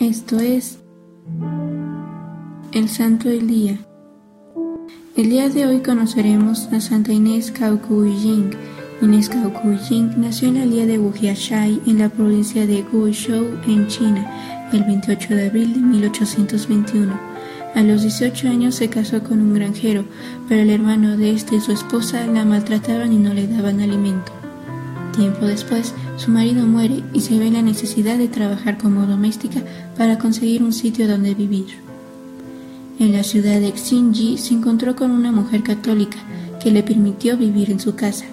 Esto es el Santo del Día. El día de hoy conoceremos a Santa Inés Ying. Inés Ying nació en la aldea de Wujiashai en la provincia de Guizhou en China el 28 de abril de 1821. A los 18 años se casó con un granjero, pero el hermano de este y su esposa la maltrataban y no le daban alimento. Tiempo después, su marido muere y se ve la necesidad de trabajar como doméstica para conseguir un sitio donde vivir. En la ciudad de Xinji se encontró con una mujer católica que le permitió vivir en su casa.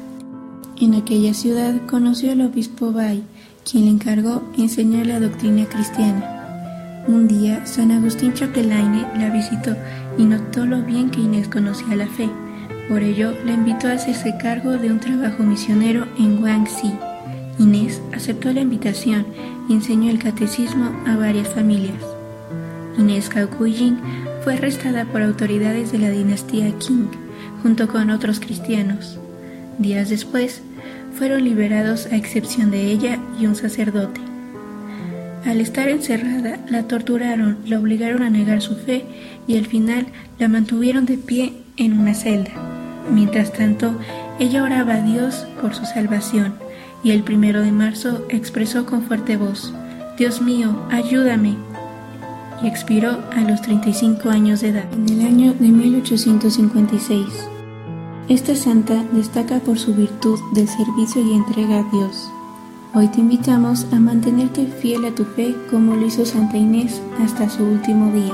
En aquella ciudad conoció al obispo Bai, quien le encargó enseñar la doctrina cristiana. Un día, San Agustín Chapelaine la visitó y notó lo bien que Inés conocía la fe. Por ello, la invitó a hacerse cargo de un trabajo misionero en Guangxi. Inés aceptó la invitación y enseñó el catecismo a varias familias. Inés Kaokujin fue arrestada por autoridades de la dinastía Qing, junto con otros cristianos. Días después, fueron liberados a excepción de ella y un sacerdote. Al estar encerrada, la torturaron, la obligaron a negar su fe y al final la mantuvieron de pie en una celda. Mientras tanto, ella oraba a Dios por su salvación y el primero de marzo expresó con fuerte voz, Dios mío, ayúdame. Y expiró a los 35 años de edad, en el año de 1856. Esta santa destaca por su virtud del servicio y entrega a Dios. Hoy te invitamos a mantenerte fiel a tu fe como lo hizo Santa Inés hasta su último día.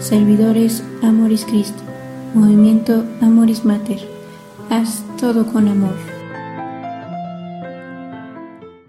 Servidores Amoris Christi. Movimiento Amoris Mater. Haz todo con amor.